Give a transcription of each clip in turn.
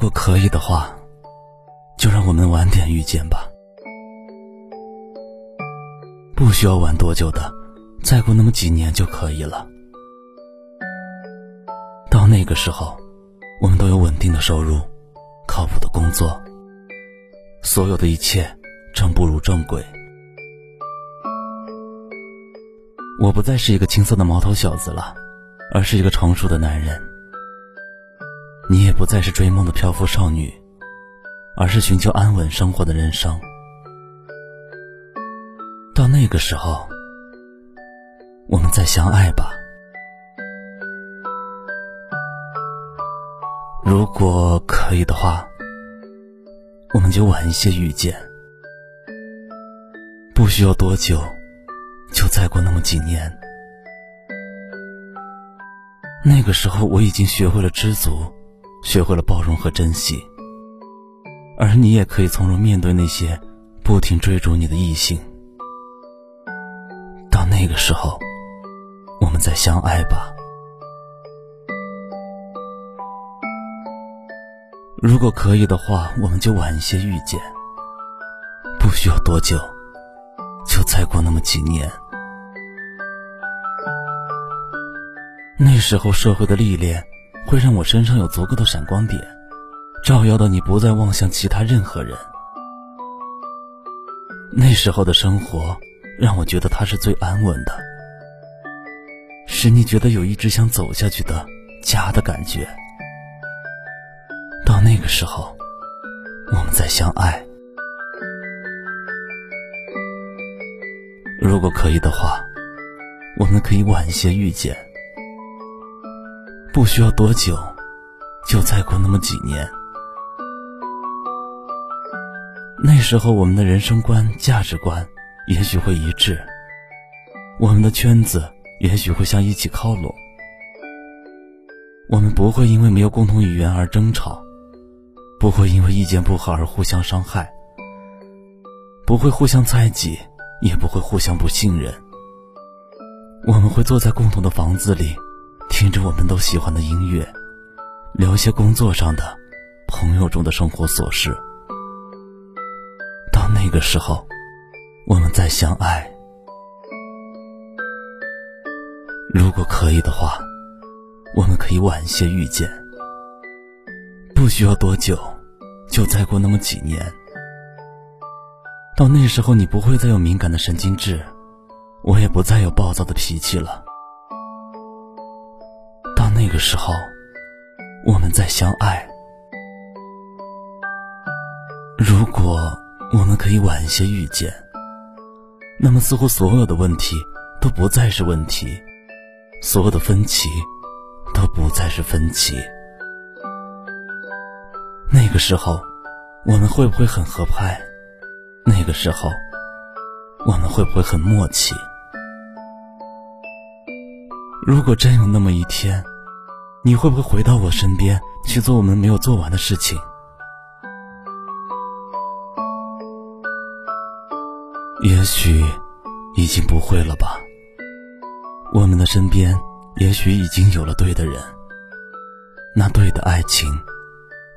如果可以的话，就让我们晚点遇见吧。不需要晚多久的，再过那么几年就可以了。到那个时候，我们都有稳定的收入，靠谱的工作，所有的一切正步入正轨。我不再是一个青涩的毛头小子了，而是一个成熟的男人。你也不再是追梦的漂浮少女，而是寻求安稳生活的人生。到那个时候，我们再相爱吧。如果可以的话，我们就晚一些遇见。不需要多久，就再过那么几年。那个时候，我已经学会了知足。学会了包容和珍惜，而你也可以从容面对那些不停追逐你的异性。到那个时候，我们再相爱吧。如果可以的话，我们就晚一些遇见。不需要多久，就再过那么几年。那时候社会的历练。会让我身上有足够的闪光点，照耀到你不再望向其他任何人。那时候的生活让我觉得它是最安稳的，使你觉得有一直想走下去的家的感觉。到那个时候，我们再相爱。如果可以的话，我们可以晚些遇见。不需要多久，就再过那么几年。那时候，我们的人生观、价值观也许会一致，我们的圈子也许会向一起靠拢。我们不会因为没有共同语言而争吵，不会因为意见不合而互相伤害，不会互相猜忌，也不会互相不信任。我们会坐在共同的房子里。听着我们都喜欢的音乐，聊些工作上的、朋友中的生活琐事。到那个时候，我们再相爱。如果可以的话，我们可以晚些遇见。不需要多久，就再过那么几年。到那时候，你不会再有敏感的神经质，我也不再有暴躁的脾气了。那个时候，我们再相爱。如果我们可以晚一些遇见，那么似乎所有的问题都不再是问题，所有的分歧都不再是分歧。那个时候，我们会不会很合拍？那个时候，我们会不会很默契？如果真有那么一天，你会不会回到我身边去做我们没有做完的事情？也许已经不会了吧。我们的身边也许已经有了对的人，那对的爱情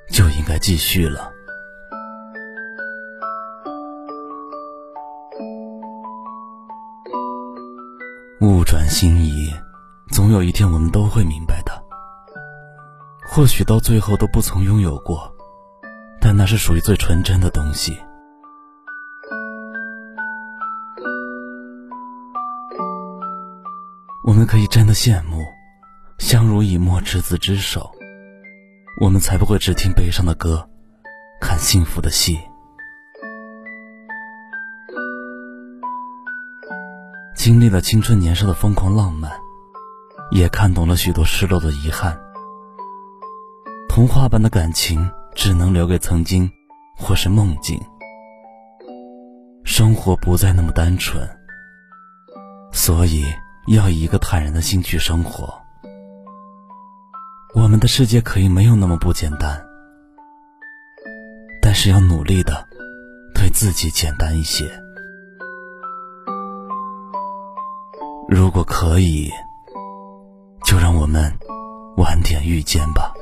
就应该继续了。物转星移，总有一天我们都会明白。或许到最后都不曾拥有过，但那是属于最纯真的东西。我们可以真的羡慕，相濡以沫，执子之手，我们才不会只听悲伤的歌，看幸福的戏。经历了青春年少的疯狂浪漫，也看懂了许多失落的遗憾。童话般的感情只能留给曾经，或是梦境。生活不再那么单纯，所以要以一个坦然的心去生活。我们的世界可以没有那么不简单，但是要努力的对自己简单一些。如果可以，就让我们晚点遇见吧。